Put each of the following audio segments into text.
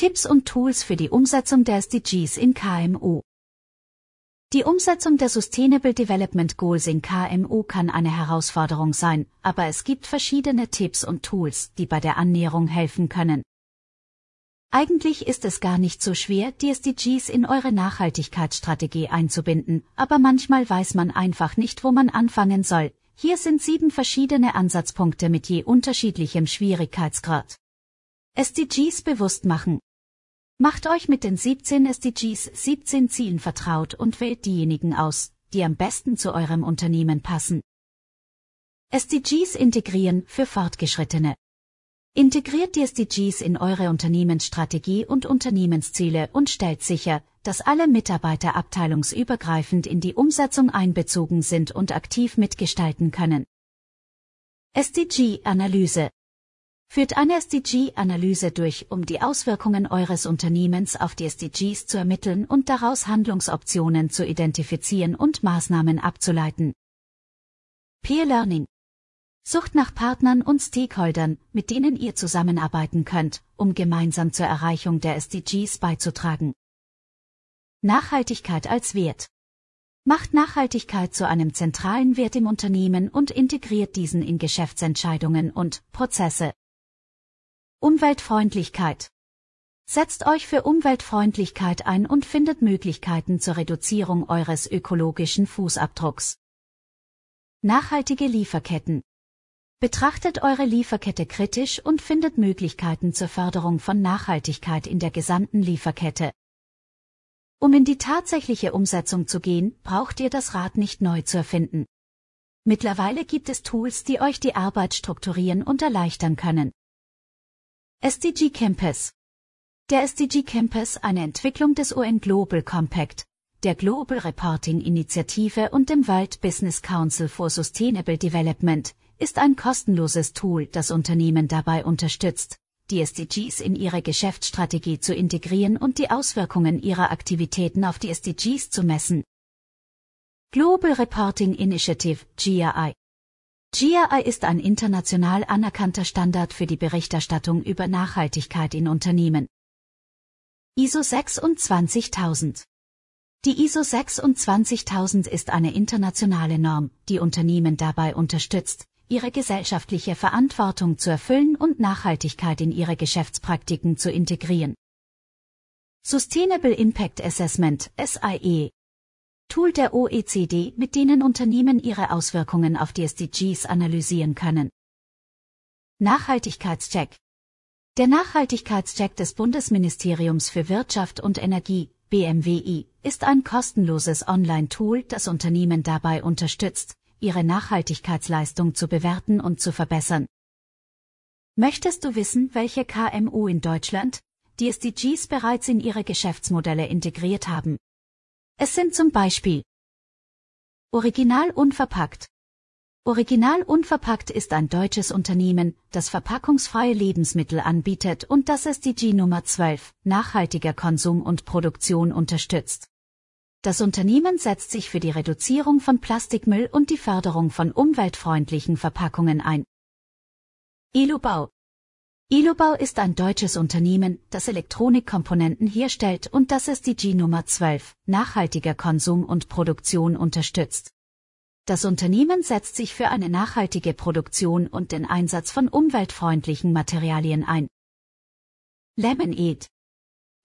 Tipps und Tools für die Umsetzung der SDGs in KMU. Die Umsetzung der Sustainable Development Goals in KMU kann eine Herausforderung sein, aber es gibt verschiedene Tipps und Tools, die bei der Annäherung helfen können. Eigentlich ist es gar nicht so schwer, die SDGs in eure Nachhaltigkeitsstrategie einzubinden, aber manchmal weiß man einfach nicht, wo man anfangen soll. Hier sind sieben verschiedene Ansatzpunkte mit je unterschiedlichem Schwierigkeitsgrad. SDGs bewusst machen. Macht euch mit den 17 SDGs 17 Zielen vertraut und wählt diejenigen aus, die am besten zu eurem Unternehmen passen. SDGs integrieren für Fortgeschrittene. Integriert die SDGs in eure Unternehmensstrategie und Unternehmensziele und stellt sicher, dass alle Mitarbeiter abteilungsübergreifend in die Umsetzung einbezogen sind und aktiv mitgestalten können. SDG-Analyse Führt eine SDG-Analyse durch, um die Auswirkungen eures Unternehmens auf die SDGs zu ermitteln und daraus Handlungsoptionen zu identifizieren und Maßnahmen abzuleiten. Peer Learning Sucht nach Partnern und Stakeholdern, mit denen ihr zusammenarbeiten könnt, um gemeinsam zur Erreichung der SDGs beizutragen. Nachhaltigkeit als Wert Macht Nachhaltigkeit zu einem zentralen Wert im Unternehmen und integriert diesen in Geschäftsentscheidungen und Prozesse. Umweltfreundlichkeit. Setzt euch für Umweltfreundlichkeit ein und findet Möglichkeiten zur Reduzierung eures ökologischen Fußabdrucks. Nachhaltige Lieferketten. Betrachtet eure Lieferkette kritisch und findet Möglichkeiten zur Förderung von Nachhaltigkeit in der gesamten Lieferkette. Um in die tatsächliche Umsetzung zu gehen, braucht ihr das Rad nicht neu zu erfinden. Mittlerweile gibt es Tools, die euch die Arbeit strukturieren und erleichtern können. SDG Campus Der SDG Campus, eine Entwicklung des UN Global Compact, der Global Reporting Initiative und dem World Business Council for Sustainable Development, ist ein kostenloses Tool, das Unternehmen dabei unterstützt, die SDGs in ihre Geschäftsstrategie zu integrieren und die Auswirkungen ihrer Aktivitäten auf die SDGs zu messen. Global Reporting Initiative, GRI GRI ist ein international anerkannter Standard für die Berichterstattung über Nachhaltigkeit in Unternehmen. ISO 26000 Die ISO 26000 ist eine internationale Norm, die Unternehmen dabei unterstützt, ihre gesellschaftliche Verantwortung zu erfüllen und Nachhaltigkeit in ihre Geschäftspraktiken zu integrieren. Sustainable Impact Assessment SIE Tool der OECD, mit denen Unternehmen ihre Auswirkungen auf die SDGs analysieren können. Nachhaltigkeitscheck. Der Nachhaltigkeitscheck des Bundesministeriums für Wirtschaft und Energie, BMWI, ist ein kostenloses Online-Tool, das Unternehmen dabei unterstützt, ihre Nachhaltigkeitsleistung zu bewerten und zu verbessern. Möchtest du wissen, welche KMU in Deutschland die SDGs bereits in ihre Geschäftsmodelle integriert haben? Es sind zum Beispiel Original unverpackt. Original unverpackt ist ein deutsches Unternehmen, das verpackungsfreie Lebensmittel anbietet und das SDG Nummer 12, nachhaltiger Konsum und Produktion unterstützt. Das Unternehmen setzt sich für die Reduzierung von Plastikmüll und die Förderung von umweltfreundlichen Verpackungen ein. Ilubau Ilobau ist ein deutsches Unternehmen, das Elektronikkomponenten herstellt und das SDG Nummer 12, nachhaltiger Konsum und Produktion unterstützt. Das Unternehmen setzt sich für eine nachhaltige Produktion und den Einsatz von umweltfreundlichen Materialien ein. Lemonade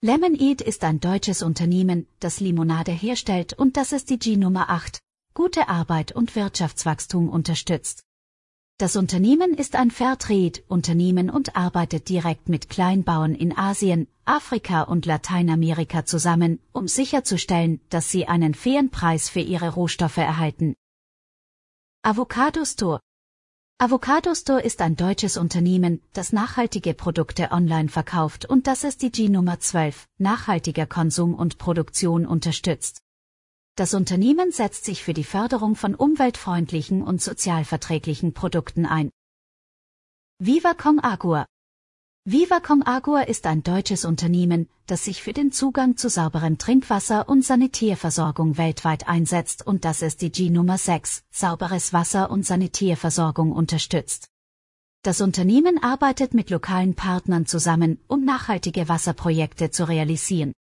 Lemonade ist ein deutsches Unternehmen, das Limonade herstellt und das SDG Nummer 8, gute Arbeit und Wirtschaftswachstum unterstützt. Das Unternehmen ist ein Fairtrade-Unternehmen und arbeitet direkt mit Kleinbauern in Asien, Afrika und Lateinamerika zusammen, um sicherzustellen, dass sie einen fairen Preis für ihre Rohstoffe erhalten. Avocado Store Avocado Store ist ein deutsches Unternehmen, das nachhaltige Produkte online verkauft und das SDG Nummer 12, nachhaltiger Konsum und Produktion unterstützt. Das Unternehmen setzt sich für die Förderung von umweltfreundlichen und sozialverträglichen Produkten ein. Viva Con Agua Viva Con Agua ist ein deutsches Unternehmen, das sich für den Zugang zu sauberem Trinkwasser und Sanitärversorgung weltweit einsetzt und das SDG Nummer 6, sauberes Wasser und Sanitärversorgung unterstützt. Das Unternehmen arbeitet mit lokalen Partnern zusammen, um nachhaltige Wasserprojekte zu realisieren.